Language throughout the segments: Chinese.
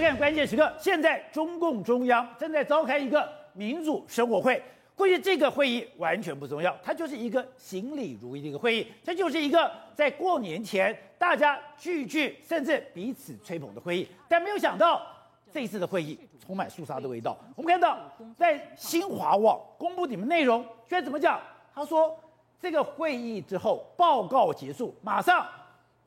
看关键时刻，现在中共中央正在召开一个民主生活会。过去这个会议完全不重要，它就是一个行礼如仪的一个会议，这就是一个在过年前大家聚聚甚至彼此吹捧的会议。但没有想到这一次的会议充满肃杀的味道。我们看到在新华网公布你们内容，居然怎么讲？他说这个会议之后报告结束，马上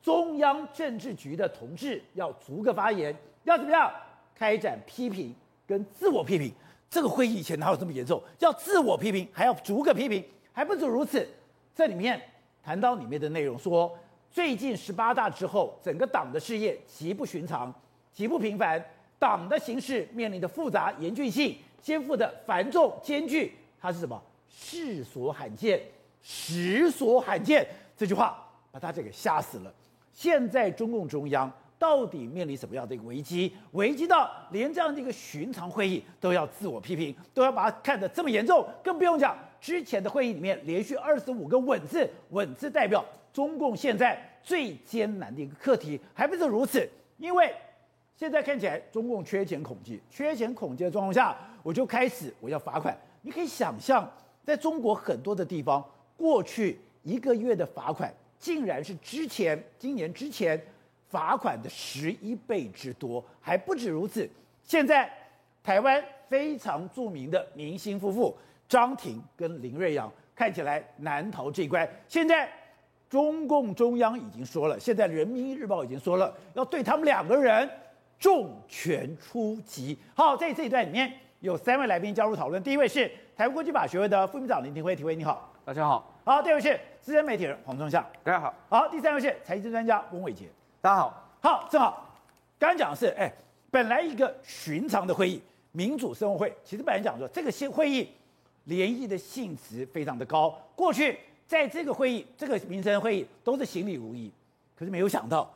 中央政治局的同志要逐个发言，要怎么样开展批评跟自我批评。这个会议以前哪有这么严重？要自我批评，还要逐个批评，还不止如此。这里面谈到里面的内容说，最近十八大之后，整个党的事业极不寻常，极不平凡，党的形势面临的复杂严峻性，肩负的繁重艰巨，它是什么？世所罕见，实所罕见。这句话把大家给吓死了。现在中共中央。到底面临什么样的一个危机？危机到连这样的一个寻常会议都要自我批评，都要把它看得这么严重，更不用讲之前的会议里面连续二十五个“稳”字，“稳”字代表中共现在最艰难的一个课题，还不是如此？因为现在看起来中共缺钱恐惧，缺钱恐惧的状况下，我就开始我要罚款。你可以想象，在中国很多的地方，过去一个月的罚款，竟然是之前今年之前。罚款的十一倍之多，还不止如此。现在台湾非常著名的明星夫妇张庭跟林瑞阳看起来难逃这一关。现在中共中央已经说了，现在人民日报已经说了，要对他们两个人重拳出击。好，在这一段里面有三位来宾加入讨论。第一位是台湾国际法学会的副秘书长林庭辉，庭辉你好，大家好。好，第二位是资深媒体人黄忠夏，大家好。好，第三位是财经专家翁伟杰。大家好，好，正好，刚刚讲的是，哎，本来一个寻常的会议，民主生活会，其实本来讲说这个新会议联谊的性质非常的高。过去在这个会议，这个民生会议都是行礼如仪，可是没有想到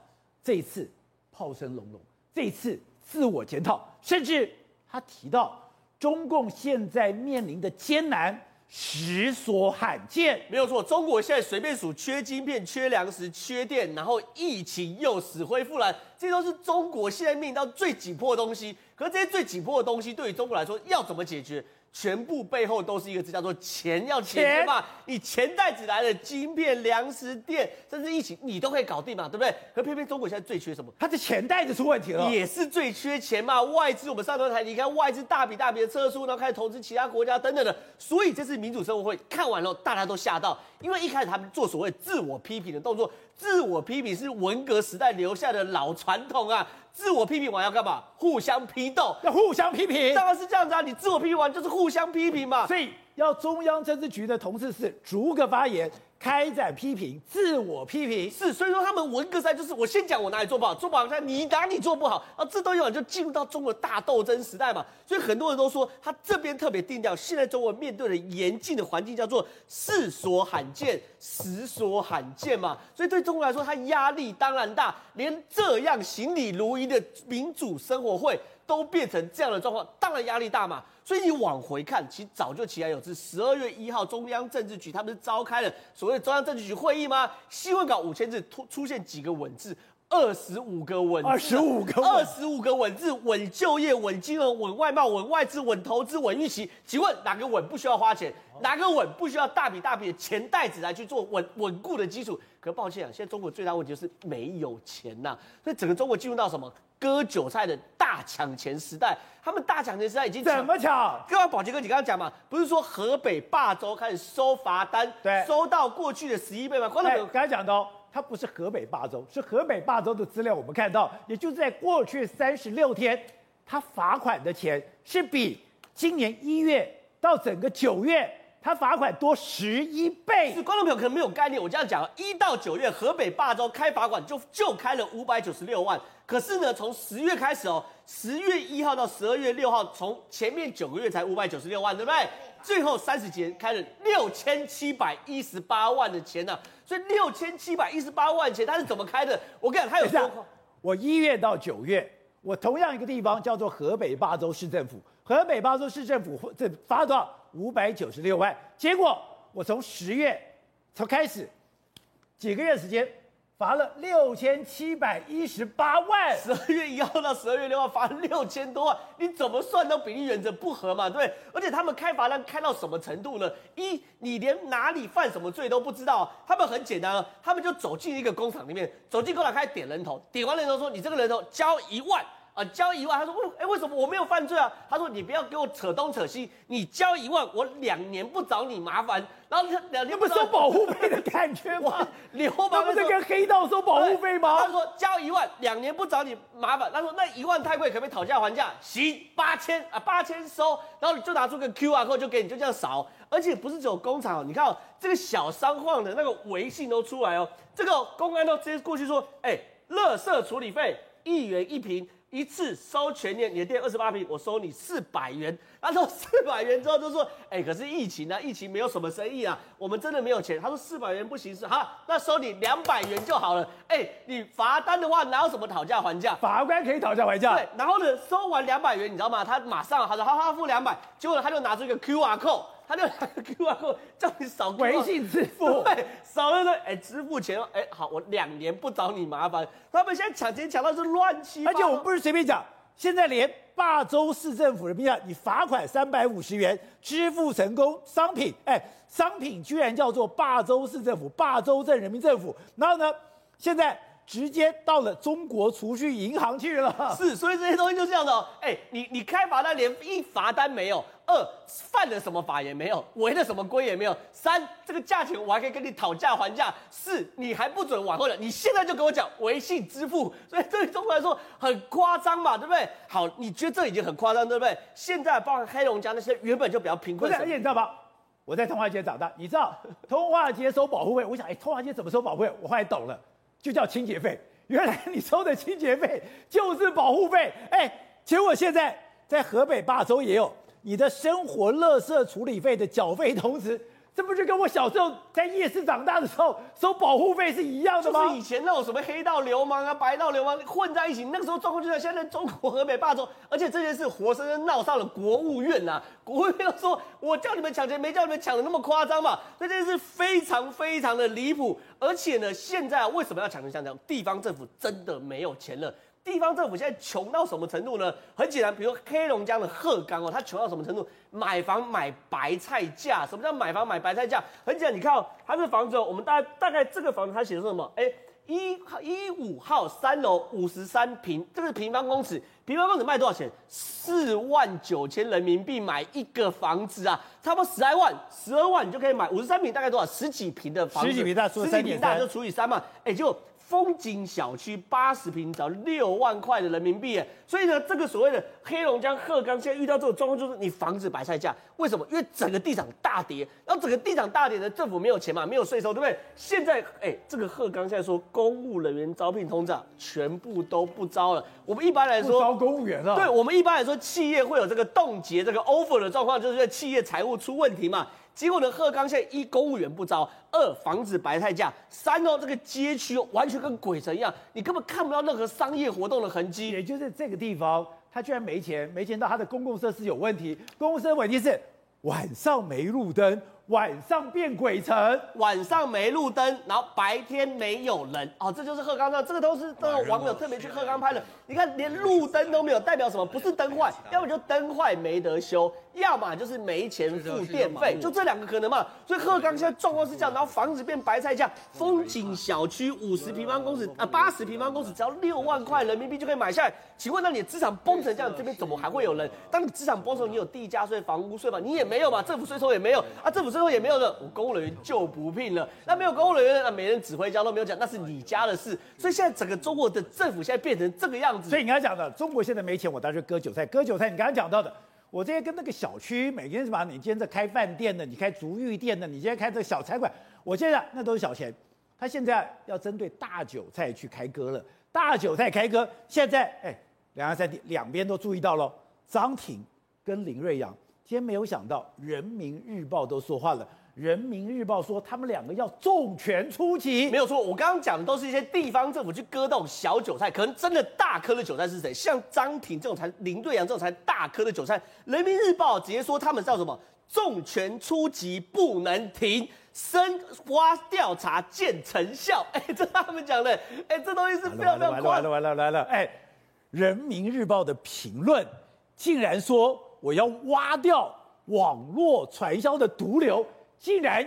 这一次炮声隆隆，这一次自我检讨，甚至他提到中共现在面临的艰难。实所罕见，没有错。中国现在随便数，缺晶片、缺粮食、缺电，然后疫情又死灰复燃，这都是中国现在面临到最紧迫的东西。可是这些最紧迫的东西，对于中国来说，要怎么解决？全部背后都是一个字，叫做钱，要解决嘛？你钱袋子来了，晶片、粮食、电，甚至疫情，你都可以搞定嘛，对不对？可偏偏中国现在最缺什么？它的钱袋子出问题了，也是最缺钱嘛。外资，我们上头台，你看外资大笔大笔的撤出，然后开始投资其他国家等等的。所以这次民主生活会看完了，大家都吓到，因为一开始他们做所谓自我批评的动作，自我批评是文革时代留下的老传统啊。自我批评完要干嘛？互相批斗，要互相批评，当然是这样子啊！你自我批评完就是互相批评嘛。所以要中央政治局的同志是逐个发言。开展批评，自我批评是，所以说他们文革赛就是我先讲我哪里做不好，做不好看你哪里做不好，啊，这都有就进入到中国大斗争时代嘛。所以很多人都说他这边特别定调，现在中国面对的严峻的环境叫做世所罕见，实所罕见嘛。所以对中国来说，他压力当然大，连这样行礼如仪的民主生活会都变成这样的状况，当然压力大嘛。所以你往回看，其实早就其来有之。十二月一号，中央政治局他们是召开了所谓中央政治局会议吗？新闻稿五千字突出现几个稳字，二十五个稳，二十五个，二十五个稳字，稳就业、稳金融、稳外贸、稳外资、稳投资、稳预期。请问哪个稳不需要花钱？哪个稳不需要大笔大笔的钱袋子来去做稳稳固的基础？可抱歉啊，现在中国最大问题就是没有钱呐、啊。所以整个中国进入到什么？割韭菜的大抢钱时代，他们大抢钱时代已经怎么抢？刚刚宝杰哥，你刚刚讲嘛，不是说河北霸州开始收罚单，对，收到过去的十一倍吗？刚才刚才讲到，他不是河北霸州，是河北霸州的资料，我们看到，也就是在过去三十六天，他罚款的钱是比今年一月到整个九月。他罚款多十一倍，是观众朋友可能没有概念。我这样讲，一到九月，河北霸州开罚款就就开了五百九十六万。可是呢，从十月开始哦，十月一号到十二月六号，从前面九个月才五百九十六万，对不对？最后三十节开了六千七百一十八万的钱呢、所以六千七百一十八万钱，他是怎么开的？我跟你讲，他有说，我一月到九月，我同样一个地方叫做河北霸州市政府，河北霸州市政府这罚多少？五百九十六万，结果我从十月从开始几个月时间罚了六千七百一十八万，十二月一号到十二月六号罚了六千多万，你怎么算都比例原则不合嘛，对不对？而且他们开罚单开到什么程度呢？一，你连哪里犯什么罪都不知道，他们很简单啊，他们就走进一个工厂里面，走进工厂开始点人头，点完人头说你这个人头交一万。啊，交一万，他说为，哎，为什么我没有犯罪啊？他说你不要给我扯东扯西，你交一万，我两年不找你麻烦，然后两年不收保护费的感觉吗？流氓不是跟黑道收保护费吗？他说交一万，两年不找你麻烦，他说那一万太贵，可不可以讨价还价？行，八千啊，八千收，然后你就拿出个 QR code 就给你，就这样扫，而且不是只有工厂哦，你看哦，这个小商贩的那个微信都出来哦，这个公安都直接过去说，哎，垃圾处理费一元一瓶。一次收全年，你的店二十八平，我收你四百元。他说四百元之后就说，哎、欸，可是疫情啊，疫情没有什么生意啊，我们真的没有钱。他说四百元不行是好，那收你两百元就好了。哎、欸，你罚单的话哪有什么讨价还价？法官可以讨价还价。对，然后呢，收完两百元，你知道吗？他马上他说好好付两百，结果呢他就拿出一个 QR code。他就 QR code 叫你扫微信支付，对，扫了说，哎，支付钱，哎，好，我两年不找你麻烦。他们现在抢钱抢到是乱七八糟，而且我们不是随便讲，现在连霸州市政府的边你罚款三百五十元，支付成功，商品，哎，商品居然叫做霸州市政府、霸州镇人民政府，然后呢，现在。直接到了中国储蓄银行去了，是，所以这些东西就这样的哦。哎，你你开罚单连一罚单没有，二犯了什么法也没有，违了什么规也没有，三这个价钱我还可以跟你讨价还价，四你还不准往后了，你现在就跟我讲微信支付，所以对中国来说很夸张嘛，对不对？好，你觉得这已经很夸张，对不对？现在包括黑龙江那些原本就比较贫困，而且你知道吗？我在通化街长大，你知道通化街收保护费，我想哎，通化街怎么收保护费？我后来懂了。就叫清洁费，原来你收的清洁费就是保护费，哎，结果现在在河北霸州也有你的生活垃圾处理费的缴费同时。这不是跟我小时候在夜市长大的时候收保护费是一样的吗？就是以前那种什么黑道流氓啊、白道流氓混在一起，那个时候状况就在现在中国河北霸州，而且这件事活生生闹上了国务院呐、啊。国务院说：“我叫你们抢钱，没叫你们抢的那么夸张嘛。”这件事非常非常的离谱，而且呢，现在为什么要抢成像这样？地方政府真的没有钱了。地方政府现在穷到什么程度呢？很简单，比如黑龙江的鹤岗哦，它穷到什么程度？买房买白菜价。什么叫买房买白菜价？很简单，你看哦，它这房子哦，我们大概大概这个房子它写的是什么？哎，一一五号三楼五十三平，这个平方公尺，平方公尺卖多少钱？四万九千人民币买一个房子啊，差不多十来万，十二万你就可以买五十三平，大概多少？十几平的房子，十几平大，十几平大就除以三嘛，哎就。风景小区八十平只要六万块的人民币，哎，所以呢，这个所谓的黑龙江鹤岗现在遇到这种状况，就是你房子白菜价，为什么？因为整个地产大跌，然后整个地产大跌呢政府没有钱嘛，没有税收，对不对？现在，哎，这个鹤岗现在说公务人员招聘通胀全部都不招了。我们一般来说，招公务员啊。对，我们一般来说，企业会有这个冻结这个 offer 的状况，就是因为企业财务出问题嘛。结果呢，鹤岗现在一公务员不招，二房子白菜价，三哦这个街区完全跟鬼城一样，你根本看不到任何商业活动的痕迹。也就是这个地方，他居然没钱，没钱到他的公共设施有问题，公共设施问题是晚上没路灯。晚上变鬼城，晚上没路灯，然后白天没有人哦，这就是鹤岗的，这个都是这个网友特别去鹤岗拍的。你看，连路灯都没有，代表什么？不是灯坏，要么就灯坏没得修，要么就是没钱付电费，就这两个可能嘛。所以鹤岗现在状况是这样，然后房子变白菜价，风景小区五十平方公尺啊，八十平方公尺只要六万块人民币就可以买下来。请问，那你的资产崩成这样，这边怎么还会有人？当你资产崩的时候，你有地价税、房屋税吗？你也没有嘛，政府税收也没有啊，政府。税收也没有的，我公务人员就不聘了。那没有公务人员，那没人指挥交都，没有讲，那是你家的事。所以现在整个中国的政府现在变成这个样子。所以你刚才讲的，中国现在没钱，我当时割韭菜，割韭菜。你刚才讲到的，我这些跟那个小区，每天什么？你今天在开饭店的，你开足浴店的，你今天开这个小餐馆，我现在那都是小钱。他现在要针对大韭菜去开割了，大韭菜开割。现在哎，两岸三地两边都注意到了，张挺跟林瑞阳。今天没有想到，《人民日报》都说话了，《人民日报》说他们两个要重拳出击，没有错。我刚刚讲的都是一些地方政府去割那种小韭菜，可能真的大颗的韭菜是谁？像张挺这种才，林瑞阳这种才大颗的韭菜，《人民日报》直接说他们叫什么？重拳出击不能停。深挖调查见成效。哎，这他们讲的，哎，这东西是非常非常完了完了完了完了，哎，人民日报的评论竟然说我要挖掉网络传销的毒瘤，竟然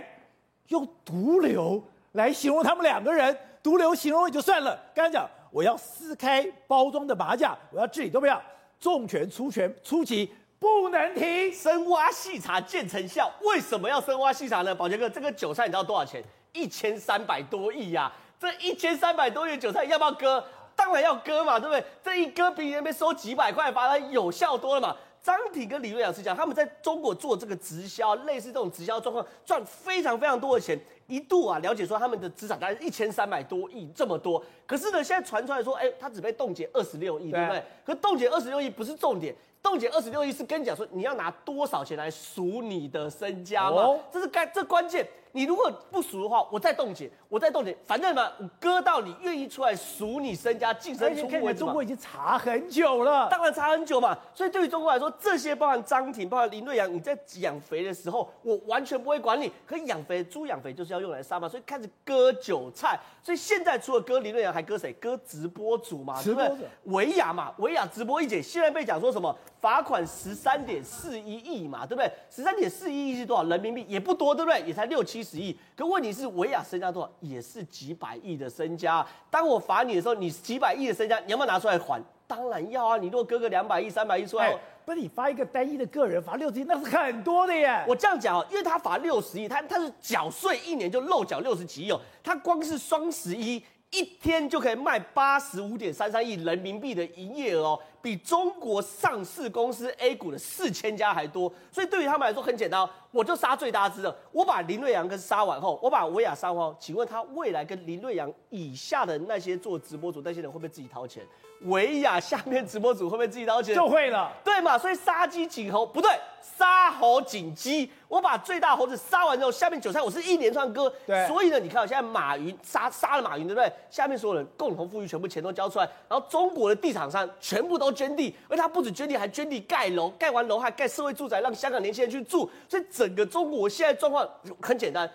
用毒瘤来形容他们两个人，毒瘤形容也就算了，刚才讲我要撕开包装的马甲，我要治理都不要，重拳出拳出击。不能停，深挖细查见成效。为什么要深挖细查呢？宝杰哥，这个韭菜你知道多少钱？一千三百多亿呀！这一千三百多亿韭菜要不要割？当然要割嘛，对不对？这一割比那边收几百块，反而有效多了嘛。张挺跟李瑞老师讲，他们在中国做这个直销，类似这种直销状况，赚非常非常多的钱。一度啊，了解说他们的资产大概一千三百多亿这么多。可是呢，现在传出来说，哎，他只被冻结二十六亿，对不对？可冻结二十六亿不是重点。冻结二十六亿是跟你讲说，你要拿多少钱来赎你的身家吗？哦、这是该这关键。你如果不赎的话，我再冻结，我再冻结，反正嘛，我割到你愿意出来赎你身家，净身出户为止。中国已经查很久了，当然查很久嘛。所以对于中国来说，这些包含张挺、包含林瑞阳，你在养肥的时候，我完全不会管你。可养肥猪养肥就是要用来杀嘛，所以开始割韭菜。所以现在除了割林瑞阳，还割谁？割直播主嘛，直播主维亚嘛，维亚直播一姐现在被讲说什么？罚款十三点四一亿嘛，对不对？十三点四一亿是多少人民币？也不多，对不对？也才六七十亿。可问题是，维亚身家多少？也是几百亿的身家。当我罚你的时候，你几百亿的身家，你要不要拿出来还？当然要啊！你如果割个两百亿、三百亿出来，不是你罚一个单一的个人罚六十亿，那是很多的耶。我这样讲，因为他罚六十亿，他他是缴税一年就漏缴六十几亿哦。他光是双十一。一天就可以卖八十五点三三亿人民币的营业额哦，比中国上市公司 A 股的四千家还多。所以对于他们来说很简单，我就杀最大只的。我把林瑞阳跟杀完后，我把维亚杀完后，请问他未来跟林瑞阳以下的那些做直播主那些人会不会自己掏钱？维亚下面直播主会不会自己掏钱？就会了，对嘛？所以杀鸡儆猴不对。杀猴儆鸡，我把最大猴子杀完之后，下面韭菜我是一连串割。对，所以呢，你看，现在马云杀杀了马云，对不对？下面所有人共同富裕，全部钱都交出来，然后中国的地产商全部都捐地，而他不止捐地，还捐地盖楼，盖完楼还盖社会住宅，让香港年轻人去住。所以整个中国现在状况很简单，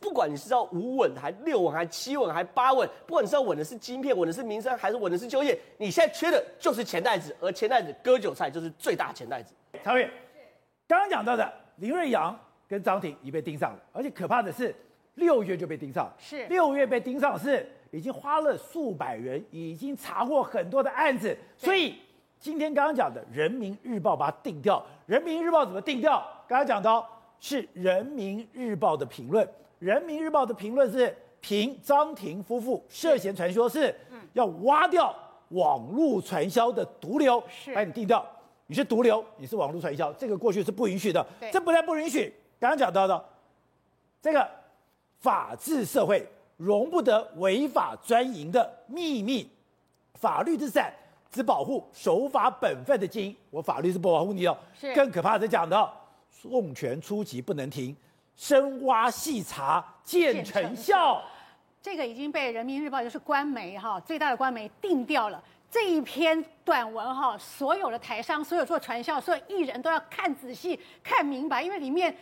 不管你是要五稳，还六稳，还七稳，还八稳，不管你是要稳的是晶片，稳的是民生，还是稳的是就业，你现在缺的就是钱袋子，而钱袋子割韭菜就是最大钱袋子。曹远。刚刚讲到的林瑞阳跟张挺已被盯上了，而且可怕的是六月就被盯上，是六月被盯上是已经花了数百元，已经查获很多的案子，所以今天刚刚讲的《人民日报》把它定掉，《人民日报》怎么定掉？刚刚讲到是《人民日报》的评论，《人民日报》的评论是评张庭夫妇涉嫌传说是要挖掉网络传销的毒瘤，把你定掉。你是毒瘤，你是网络传销，这个过去是不允许的。这不但不允许，刚刚讲到的，这个法治社会容不得违法专营的秘密，法律之伞只保护守法本分的精英。我法律是不保护你的。是更可怕的讲的，重拳出击不能停，深挖细查见成效。这个已经被人民日报就是官媒哈最大的官媒定掉了。这一篇短文哈，所有的台商、所有做传销、所有艺人都要看仔细、看明白，因为里面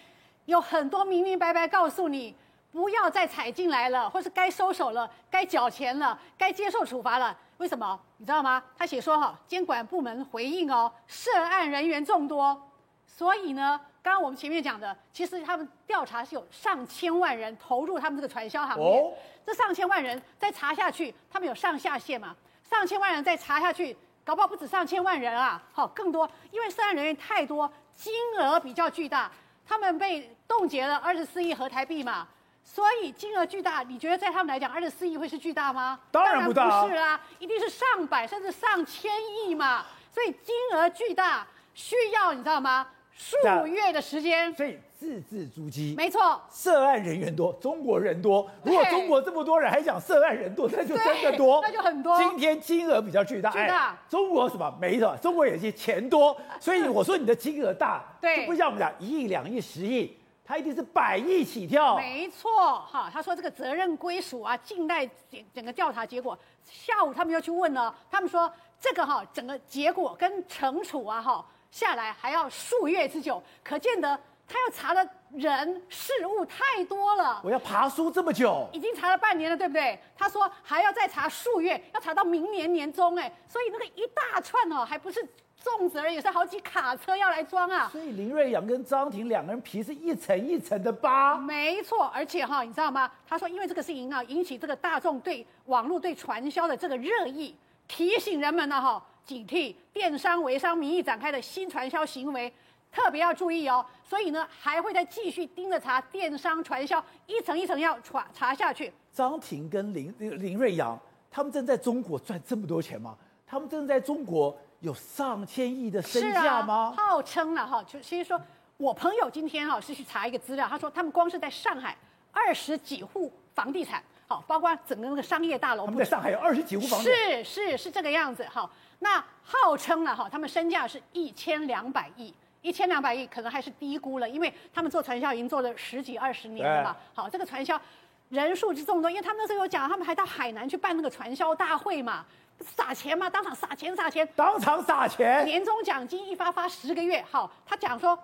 有很多明明白白告诉你，不要再踩进来了，或是该收手了、该缴钱了、该接受处罚了。为什么？你知道吗？他写说哈，监管部门回应哦，涉案人员众多，所以呢，刚刚我们前面讲的，其实他们调查是有上千万人投入他们这个传销行业，哦、这上千万人再查下去，他们有上下线嘛？上千万人再查下去，搞不好不止上千万人啊，好更多，因为涉案人员太多，金额比较巨大，他们被冻结了二十四亿合台币嘛，所以金额巨大，你觉得在他们来讲，二十四亿会是巨大吗？当然不大啊，不是啊，一定是上百甚至上千亿嘛，所以金额巨大，需要你知道吗？数月的时间，所以字字珠玑，没错。涉案人员多，中国人多。如果中国这么多人还讲涉案人多，那就真的多，那就很多。今天金额比较巨大，巨大。哎、中国什么没的，中国也是钱多，所以我说你的金额大，对，就不像我们讲一亿、两亿、十亿，它一定是百亿起跳。没错，哈，他说这个责任归属啊，静待整整个调查结果。下午他们又去问了，他们说这个哈，整个结果跟惩处啊，哈。下来还要数月之久，可见得他要查的人事物太多了。我要爬书这么久，已经查了半年了，对不对？他说还要再查数月，要查到明年年中，哎，所以那个一大串哦，还不是粽子而已，是好几卡车要来装啊。所以林瑞阳跟张庭两个人皮是一层一层的扒。没错，而且哈，你知道吗？他说因为这个事情啊，引起这个大众对网络对传销的这个热议，提醒人们呢哈。警惕电商微商名义展开的新传销行为，特别要注意哦。所以呢，还会再继续盯着查电商传销，一层一层要查查下去。张庭跟林林瑞阳，他们正在中国赚这么多钱吗？他们正在中国有上千亿的身价吗？啊、号称了哈，就其实说我朋友今天哈是去查一个资料，他说他们光是在上海二十几户房地产，好，包括整个那个商业大楼，他们在上海有二十几户房地产，是是是这个样子哈。那号称了哈，他们身价是一千两百亿，一千两百亿可能还是低估了，因为他们做传销已经做了十几二十年了嘛。好，这个传销人数之众多，因为他们那时候有讲，他们还到海南去办那个传销大会嘛，撒钱嘛，当场撒钱撒钱，当场撒钱，年终奖金一发发十个月。好，他讲说，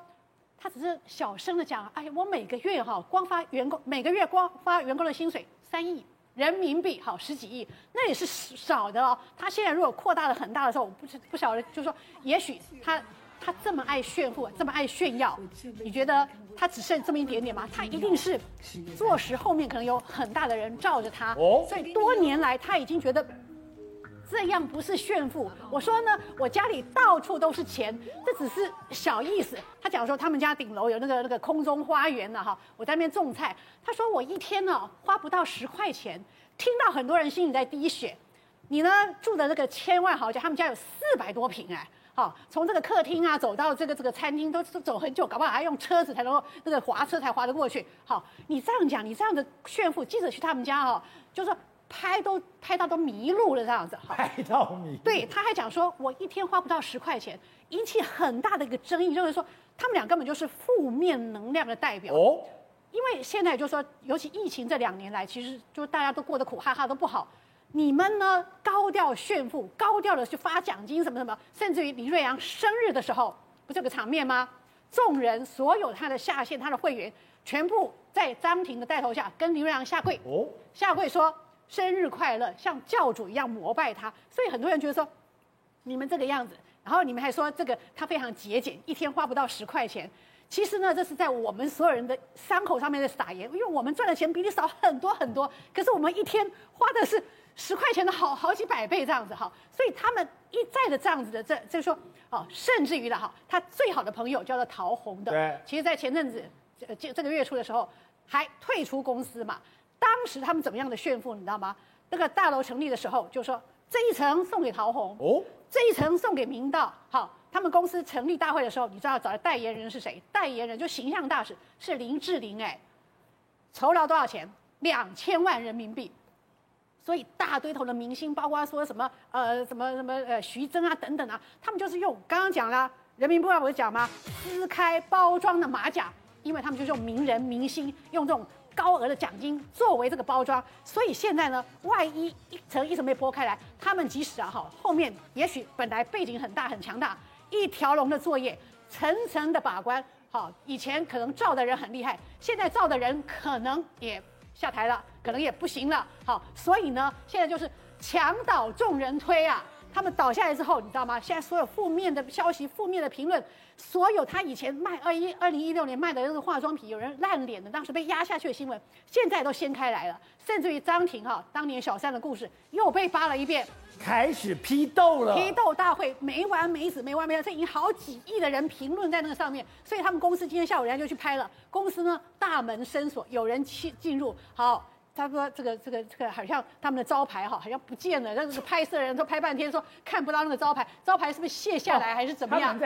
他只是小声的讲，哎呀，我每个月哈光发员工每个月光发员工的薪水三亿。人民币好十几亿，那也是少的哦。他现在如果扩大了很大的时候，我不不晓得，就是说，也许他他这么爱炫富，这么爱炫耀，你觉得他只剩这么一点点吗？他一定是坐实后面可能有很大的人罩着他。哦，所以多年来他已经觉得。这样不是炫富，我说呢，我家里到处都是钱，这只是小意思。他讲说他们家顶楼有那个那个空中花园呢，哈，我在那边种菜。他说我一天呢花不到十块钱，听到很多人心里在滴血。你呢住的那个千万豪宅，他们家有四百多平哎，好，从这个客厅啊走到这个这个餐厅都走很久，搞不好还用车子才能够那个滑车才滑得过去。好，你这样讲，你这样的炫富，记者去他们家哈，就说。拍都拍到都迷路了这样子，拍到迷。对，他还讲说，我一天花不到十块钱，引起很大的一个争议，就是说他们俩根本就是负面能量的代表。哦。因为现在就是说，尤其疫情这两年来，其实就大家都过得苦哈哈都不好。你们呢，高调炫富，高调的去发奖金什么什么，甚至于李瑞阳生日的时候，不这个场面吗？众人所有他的下线，他的会员，全部在张庭的带头下跟李瑞阳下跪。哦。下跪说。生日快乐，像教主一样膜拜他，所以很多人觉得说，你们这个样子，然后你们还说这个他非常节俭，一天花不到十块钱。其实呢，这是在我们所有人的伤口上面的撒盐，因为我们赚的钱比你少很多很多，可是我们一天花的是十块钱的好好几百倍这样子哈，所以他们一再的这样子的这就是说哦，甚至于的哈，他最好的朋友叫做陶虹的，对，其实在前阵子这这个月初的时候还退出公司嘛。当时他们怎么样的炫富，你知道吗？那个大楼成立的时候，就说这一层送给陶虹，哦，这一层送给明道。好，他们公司成立大会的时候，你知道找的代言人是谁？代言人就形象大使是林志玲，哎，酬劳多少钱？两千万人民币。所以大堆头的明星，包括说什么呃什么什么呃徐峥啊等等啊，他们就是用刚刚讲了，人民日报不是讲吗？撕开包装的马甲，因为他们就是用名人明星用这种。高额的奖金作为这个包装，所以现在呢，万一一层一层被剥开来，他们即使啊哈，后面也许本来背景很大很强大，一条龙的作业，层层的把关，好，以前可能造的人很厉害，现在造的人可能也下台了，可能也不行了，好，所以呢，现在就是墙倒众人推啊。他们倒下来之后，你知道吗？现在所有负面的消息、负面的评论，所有他以前卖二一二零一六年卖的那个化妆品，有人烂脸的，当时被压下去的新闻，现在都掀开来了。甚至于张庭哈当年小三的故事又被扒了一遍，开始批斗了。批斗大会没完没止，没完没了，这已经好几亿的人评论在那个上面，所以他们公司今天下午人家就去拍了。公司呢大门深锁，有人进进入，好。他说：“这个、这个、这个好像他们的招牌哈，好像不见了。那这个拍摄人都拍半天，说看不到那个招牌，招牌是不是卸下来还是怎么样？”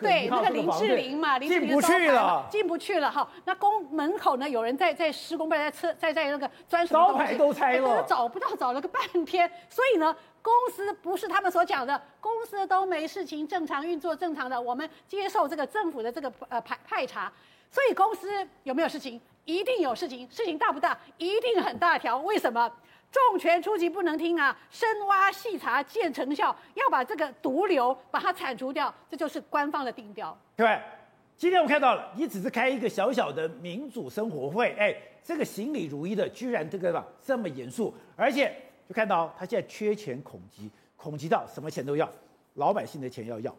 对，那个林志玲嘛，林志玲进不去了，进不去了哈。那宫门口呢，有人在在施工，在车在在那个钻什么，招牌都拆了，找不到，找了个半天。所以呢，公司不是他们所讲的，公司都没事情，正常运作，正常的，我们接受这个政府的这个呃派派查。所以公司有没有事情？一定有事情，事情大不大？一定很大条。为什么？重拳出击不能听啊！深挖细查见成效，要把这个毒瘤把它铲除掉，这就是官方的定调。对，今天我看到了，你只是开一个小小的民主生活会，哎，这个行礼如仪的，居然这个吧这么严肃，而且就看到他现在缺钱恐急，恐急到什么钱都要，老百姓的钱要要。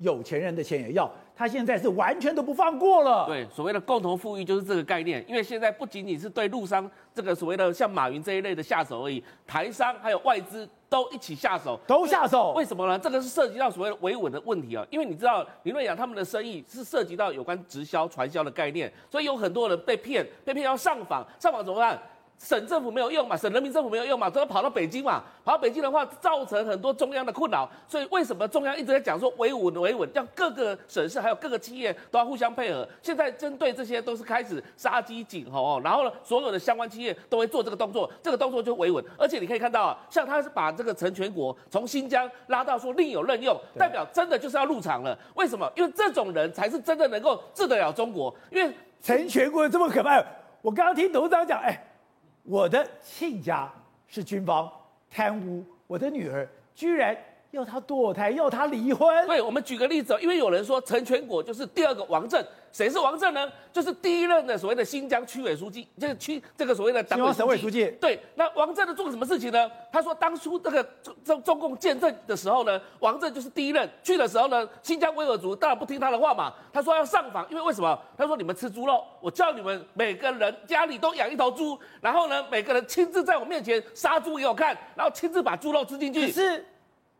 有钱人的钱也要，他现在是完全都不放过了。对，所谓的共同富裕就是这个概念，因为现在不仅仅是对陆商这个所谓的像马云这一类的下手而已，台商还有外资都一起下手，都下手。为什么呢？这个是涉及到所谓的维稳的问题啊，因为你知道林瑞阳他们的生意是涉及到有关直销、传销的概念，所以有很多人被骗，被骗要上访，上访怎么办？省政府没有用嘛，省人民政府没有用嘛，都要跑到北京嘛。跑到北京的话，造成很多中央的困扰。所以为什么中央一直在讲说维稳维稳，让各个省市还有各个企业都要互相配合？现在针对这些都是开始杀鸡儆猴哦。然后呢，所有的相关企业都会做这个动作，这个动作就维稳。而且你可以看到啊，像他是把这个陈全国从新疆拉到说另有任用，代表真的就是要入场了。为什么？因为这种人才是真的能够治得了中国。因为陈全国这么可怕，我刚刚听董事长讲，哎。我的亲家是军方贪污，我的女儿居然要他堕胎，要他离婚。对，我们举个例子，因为有人说陈全国就是第二个王震。谁是王震呢？就是第一任的所谓的新疆区委书记，就是区这个所谓的党委省委书记。对，那王震呢做了什么事情呢？他说当初这个中中中共建政的时候呢，王震就是第一任去的时候呢，新疆维吾尔族当然不听他的话嘛。他说要上访，因为为什么？他说你们吃猪肉，我叫你们每个人家里都养一头猪，然后呢，每个人亲自在我面前杀猪给我看，然后亲自把猪肉吃进去。是。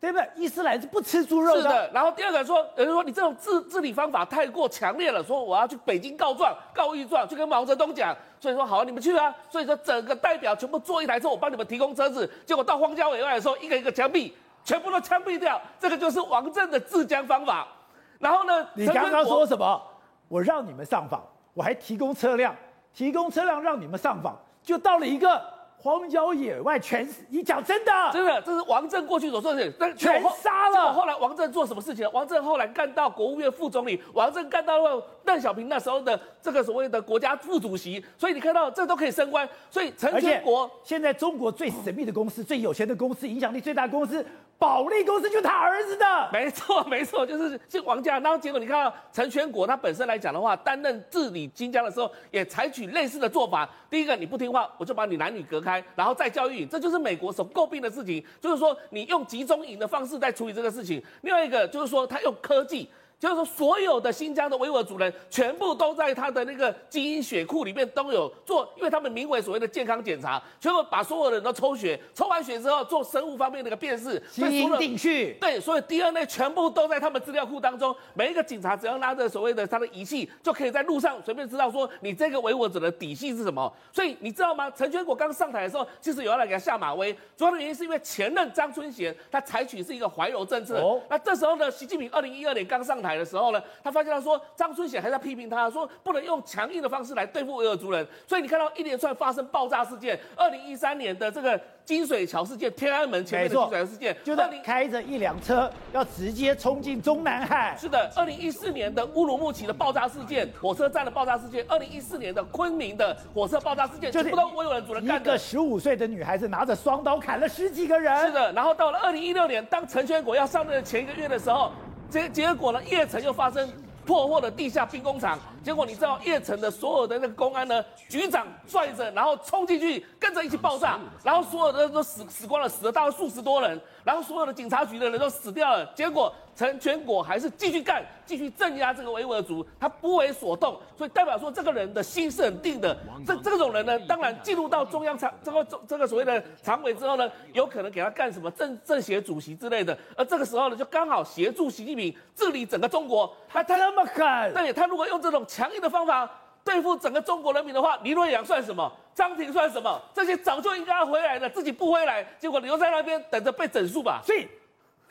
对不对？伊斯兰是不吃猪肉的。是的。然后第二个说，有人说你这种治治理方法太过强烈了，说我要去北京告状、告御状，去跟毛泽东讲。所以说好，你们去啊。所以说整个代表全部坐一台车，我帮你们提供车子。结果到荒郊野外的时候，一个一个枪毙，全部都枪毙掉。这个就是王震的治疆方法。然后呢，你刚刚说什么？我让你们上访，我还提供车辆，提供车辆让你们上访，就到了一个。荒郊野外全死，你讲真的？真的，这是王震过去所做的事情。但全杀了。后来王震做什么事情？王震后来干到国务院副总理，王震干到了邓小平那时候的这个所谓的国家副主席。所以你看到这都可以升官。所以陈全国现在中国最神秘的公司、最有钱的公司、影响力最大的公司。保利公司就是他儿子的，没错没错，就是姓王家。然后结果你看到陈全国他本身来讲的话，担任治理新疆的时候，也采取类似的做法。第一个，你不听话，我就把你男女隔开，然后再教育你，这就是美国所诟病的事情，就是说你用集中营的方式在处理这个事情。另外一个就是说他用科技。就是说，所有的新疆的维吾尔族人全部都在他的那个基因血库里面都有做，因为他们名为所谓的健康检查，全部把所有的人都抽血，抽完血之后做生物方面的一个辨识，基因定序。对，所以 DNA 全部都在他们资料库当中。每一个警察只要拿着所谓的他的仪器，就可以在路上随便知道说你这个维吾尔族的底细是什么。所以你知道吗？陈全国刚上台的时候，其实有要来给他下马威，主要的原因是因为前任张春贤他采取是一个怀柔政策。哦。那这时候呢，习近平二零一二年刚上台的时候呢，他。发现他说张春显还在批评他，说不能用强硬的方式来对付维吾尔族人，所以你看到一连串发生爆炸事件，二零一三年的这个金水桥事件，天安门前面的金水桥事件，就是开着一辆车要直接冲进中南海。是的，二零一四年的乌鲁木齐的爆炸事件，火车站的爆炸事件，二零一四年的昆明的火车爆炸事件，就是不都维吾尔族人干的。一个十五岁的女孩子拿着双刀砍了十几个人。是的，然后到了二零一六年，当陈全国要上任的前一个月的时候，结结果呢，叶城又发生。破获了地下兵工厂，结果你知道叶城的所有的那个公安呢，局长拽着，然后冲进去，跟着一起爆炸，然后所有的人都死死光了，死了大概数十多人，然后所有的警察局的人都死掉了，结果。陈全国还是继续干，继续镇压这个维吾尔族，他不为所动，所以代表说这个人的心是很定的。这这种人呢，当然进入到中央常这个这个所谓的常委之后呢，有可能给他干什么政政协主席之类的。而这个时候呢，就刚好协助习近平治理整个中国。他他那么狠，对，他如果用这种强硬的方法对付整个中国人民的话，李瑞阳算什么？张庭算什么？这些早就应该要回来的，自己不回来，结果留在那边等着被整肃吧。所以。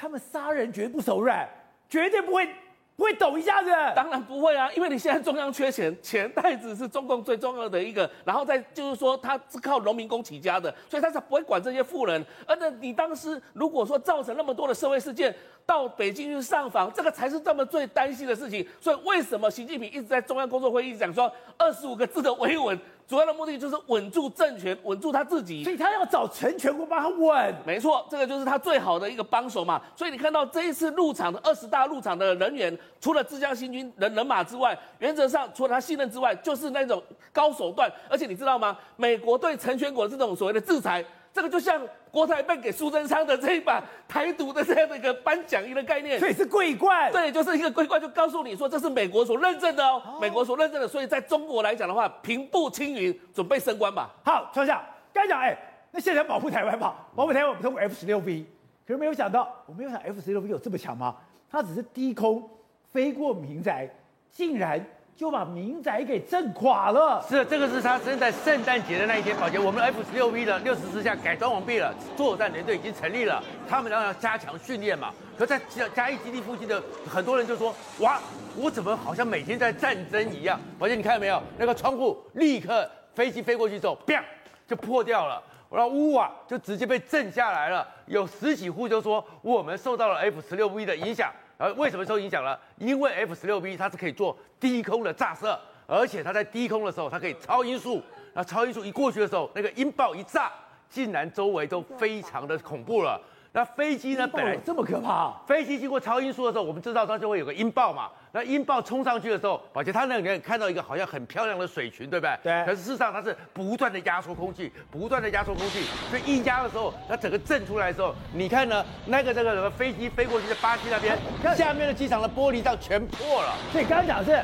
他们杀人绝不手软，绝对不会不会抖一下子。当然不会啊，因为你现在中央缺钱，钱袋子是中共最重要的一个，然后再就是说他是靠农民工起家的，所以他才不会管这些富人。而且你当时如果说造成那么多的社会事件，到北京去上访，这个才是他们最担心的事情。所以为什么习近平一直在中央工作会议讲说二十五个字的维稳？主要的目的就是稳住政权，稳住他自己。所以他要找陈全国帮他稳。没错，这个就是他最好的一个帮手嘛。所以你看到这一次入场的二十大入场的人员，除了自江新军人人马之外，原则上除了他信任之外，就是那种高手段。而且你知道吗？美国对陈全国这种所谓的制裁。这个就像国台办给苏贞昌的这一把台独的这样的一个颁奖一个概念，所以是桂冠，对，就是一个桂冠，就告诉你说这是美国所认证的哦，美国所认证的，所以在中国来讲的话，平步青云，准备升官吧。好，创下，刚讲哎，那现在保护台湾吧，保护台湾，我们通过 F 十六 V，可是没有想到，我没有想 F 十六 V 有这么强吗？它只是低空飞过民宅，竟然。就把民宅给震垮了。是，这个是他生在圣诞节的那一天。宝杰，我们 F 十六 V 的六十四架改装完毕了，作战联队已经成立了，他们当然要加强训练嘛。可在嘉嘉义基地附近的很多人就说：哇，我怎么好像每天在战争一样？宝杰，你看到没有？那个窗户立刻飞机飞过去之后，砰，就破掉了，然后屋啊就直接被震下来了。有十几户就说我们受到了 F 十六 V 的影响。而为什么受影响了？因为 F 十六 B 它是可以做低空的炸射，而且它在低空的时候，它可以超音速。那超音速一过去的时候，那个音爆一炸，竟然周围都非常的恐怖了。那飞机呢？本来这么可怕。飞机经过超音速的时候，我们知道它就会有个音爆嘛。那音爆冲上去的时候，而且它那里面看到一个好像很漂亮的水群，对不对？对。可是事实上它是不断的压缩空气，不断的压缩空气。所以一压的时候，它整个震出来的时候，你看呢？那个那个什么飞机飞过去的巴西那边，下面的机场的玻璃罩全破了。所以刚刚讲的是，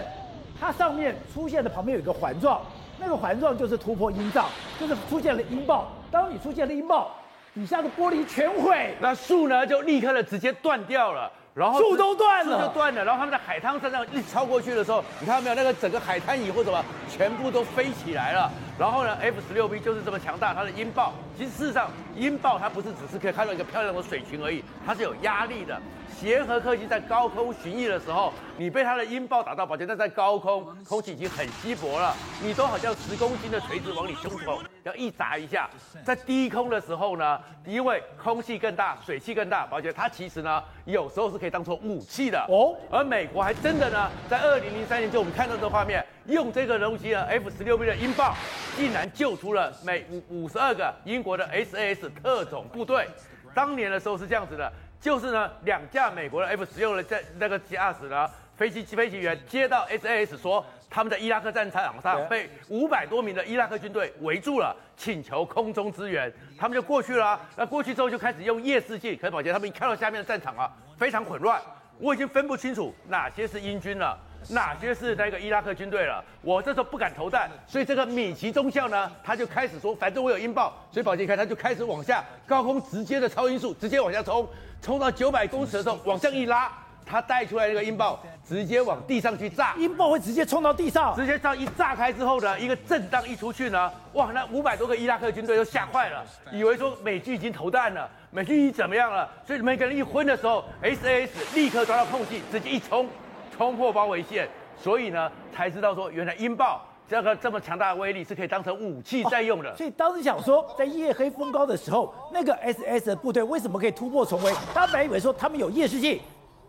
它上面出现的旁边有一个环状，那个环状就是突破音障，就是出现了音爆。当你出现了音爆。底下的玻璃全毁，那树呢就立刻的直接断掉了，然后树都断了，树就断了，然后他们在海滩上这样一超过去的时候，你看到没有？那个整个海滩以后什么全部都飞起来了。然后呢，F 十六 V 就是这么强大，它的音爆，其实事实上音爆它不是只是可以看到一个漂亮的水群而已，它是有压力的。协和客机在高空巡弋的时候，你被它的音爆打到，宝杰，但在高空空气已经很稀薄了，你都好像十公斤的锤子往你胸口要一砸一下。在低空的时候呢，因为空气更大，水汽更大，宝杰，它其实呢有时候是可以当做武器的哦。而美国还真的呢，在二零零三年就我们看到这画面，用这个东西呢 F 十六 B 的音爆，竟然救出了美五五十二个英国的 SAS 特种部队。当年的时候是这样子的。就是呢，两架美国的 F 十六的在那个驾驶呢飞机飞行员接到 SAS 说，他们在伊拉克战场上被五百多名的伊拉克军队围住了，请求空中支援，他们就过去了啊。那过去之后就开始用夜视镜，可是宝杰他们一看到下面的战场啊，非常混乱，我已经分不清楚哪些是英军了。哪些是那个伊拉克军队了？我这时候不敢投弹，所以这个米奇中校呢，他就开始说，反正我有音爆，所以宝杰看他就开始往下高空直接的超音速，直接往下冲，冲到九百公尺的时候往上一拉，他带出来那个音爆直接往地上去炸，音爆会直接冲到地上，直接这样一炸开之后呢，一个震荡一出去呢，哇，那五百多个伊拉克军队都吓坏了，以为说美军已经投弹了，美军已经怎么样了？所以每个人一昏的时候，SAS 立刻抓到空隙，直接一冲。冲破包围线，所以呢，才知道说原来音爆这个这么强大的威力是可以当成武器在用的。哦，所以当时想说，在夜黑风高的时候，那个 SS 的部队为什么可以突破重围？他本来以为说他们有夜视镜，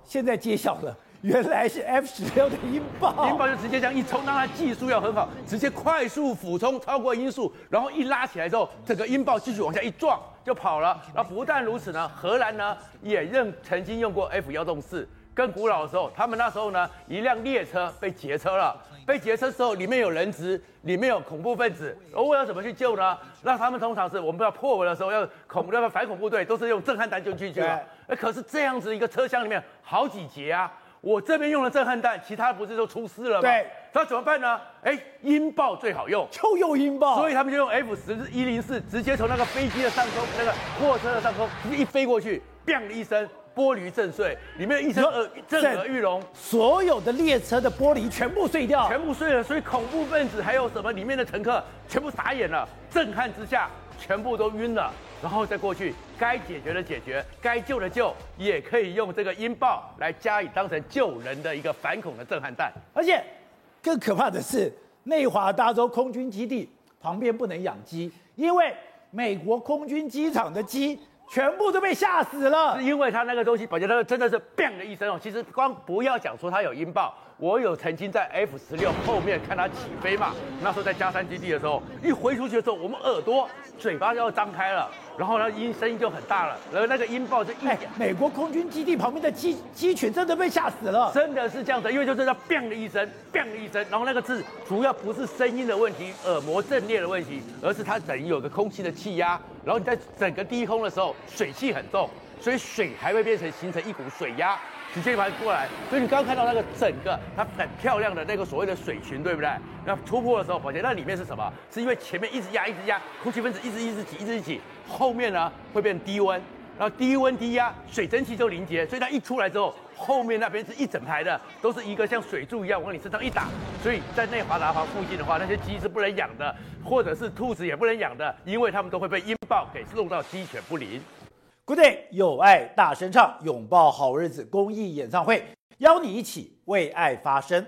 现在揭晓了，原来是 F 十六的音爆。音爆就直接这样一冲，让它技术要很好，直接快速俯冲超过音速，然后一拉起来之后，整个音爆继续往下一撞就跑了。然后不但如此呢，荷兰呢也认曾经用过 F 幺洞四。更古老的时候，他们那时候呢，一辆列车被劫车了。被劫车之后，里面有人质，里面有恐怖分子。而我要怎么去救呢？那他们通常是我们不知道破围的时候，要恐那个反恐部队都是用震撼弹就进去了。哎，可是这样子一个车厢里面好几节啊，我这边用了震撼弹，其他不是都出事了吗？对，那怎么办呢？哎，音爆最好用，就用音爆。所以他们就用 F 十一零四，直接从那个飞机的上空，那个货车的上空，直接一飞过去，砰的一声。玻璃震碎，里面一声耳震耳欲聋，所有的列车的玻璃全部碎掉，全部碎了。所以恐怖分子还有什么里面的乘客全部傻眼了，震撼之下全部都晕了。然后再过去，该解决的解决，该救的救，也可以用这个音爆来加以当成救人的一个反恐的震撼弹。而且更可怕的是，内华达州空军基地旁边不能养鸡，因为美国空军机场的鸡。全部都被吓死了。是因为他那个东西，宝杰那个真的是 bang 的一声哦。其实光不要讲说他有音爆，我有曾经在 F 十六后面看它起飞嘛。那时候在加山基地的时候，一回出去的时候，我们耳朵、嘴巴就要张开了，然后呢音声音就很大了，然后那个音爆就一点。美国空军基地旁边的鸡鸡群真的被吓死了，真的是这样子，因为就是那 bang 的一声，bang 的一声，然后那个字主要不是声音的问题，耳膜阵裂的问题，而是它等于有个空气的气压，然后你在整个低空的时候，水汽很重，所以水还会变成形成一股水压，直接把它过来。所以你刚刚看到那个整个它很漂亮的那个所谓的水群，对不对？那突破的时候，宝杰那里面是什么？是因为前面一直压，一直压，空气分子一直一直挤，一直挤，后面呢会变低温，然后低温低压，水蒸气就凝结，所以它一出来之后。后面那边是一整排的，都是一个像水柱一样往你身上一打，所以在内华达华附近的话，那些鸡是不能养的，或者是兔子也不能养的，因为它们都会被音爆给弄到鸡犬不宁。Good day，有爱大声唱，拥抱好日子公益演唱会，邀你一起为爱发声。